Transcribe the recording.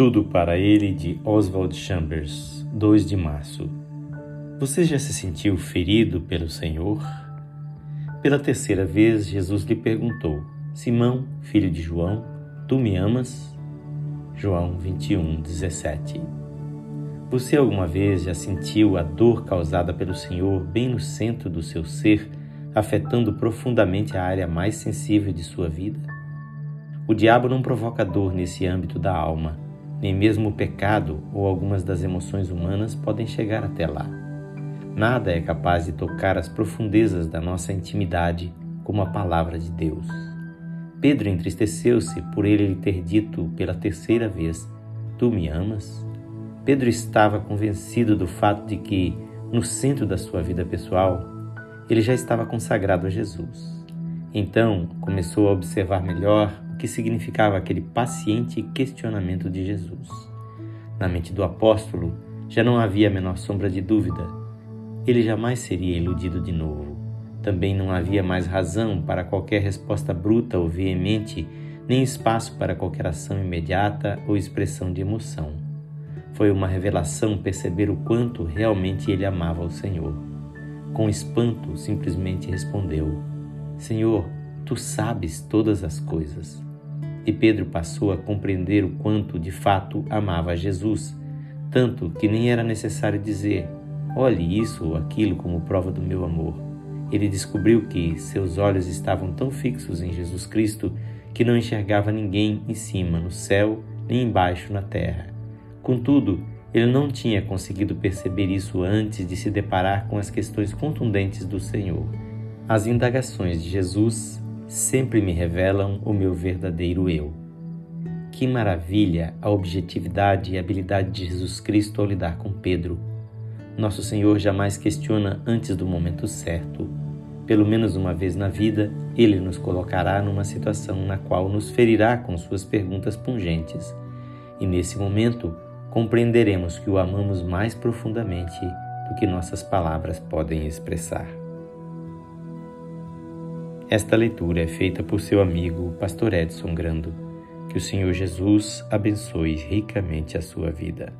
Tudo para ele de Oswald Chambers, 2 de março. Você já se sentiu ferido pelo Senhor? Pela terceira vez, Jesus lhe perguntou: Simão, filho de João, tu me amas? João 21, 17. Você alguma vez já sentiu a dor causada pelo Senhor bem no centro do seu ser, afetando profundamente a área mais sensível de sua vida? O diabo não provoca dor nesse âmbito da alma nem mesmo o pecado ou algumas das emoções humanas podem chegar até lá. Nada é capaz de tocar as profundezas da nossa intimidade como a palavra de Deus. Pedro entristeceu-se por ele lhe ter dito pela terceira vez: Tu me amas? Pedro estava convencido do fato de que, no centro da sua vida pessoal, ele já estava consagrado a Jesus. Então começou a observar melhor que significava aquele paciente questionamento de Jesus. Na mente do apóstolo já não havia a menor sombra de dúvida. Ele jamais seria iludido de novo. Também não havia mais razão para qualquer resposta bruta ou veemente, nem espaço para qualquer ação imediata ou expressão de emoção. Foi uma revelação perceber o quanto realmente ele amava o Senhor. Com espanto, simplesmente respondeu: Senhor, tu sabes todas as coisas. E Pedro passou a compreender o quanto de fato amava Jesus, tanto que nem era necessário dizer: olhe isso ou aquilo como prova do meu amor. Ele descobriu que seus olhos estavam tão fixos em Jesus Cristo que não enxergava ninguém em cima no céu nem embaixo na terra. Contudo, ele não tinha conseguido perceber isso antes de se deparar com as questões contundentes do Senhor. As indagações de Jesus sempre me revelam o meu verdadeiro eu. Que maravilha a objetividade e habilidade de Jesus Cristo ao lidar com Pedro. Nosso Senhor jamais questiona antes do momento certo. Pelo menos uma vez na vida, ele nos colocará numa situação na qual nos ferirá com suas perguntas pungentes. E nesse momento, compreenderemos que o amamos mais profundamente do que nossas palavras podem expressar. Esta leitura é feita por seu amigo, Pastor Edson Grando. Que o Senhor Jesus abençoe ricamente a sua vida.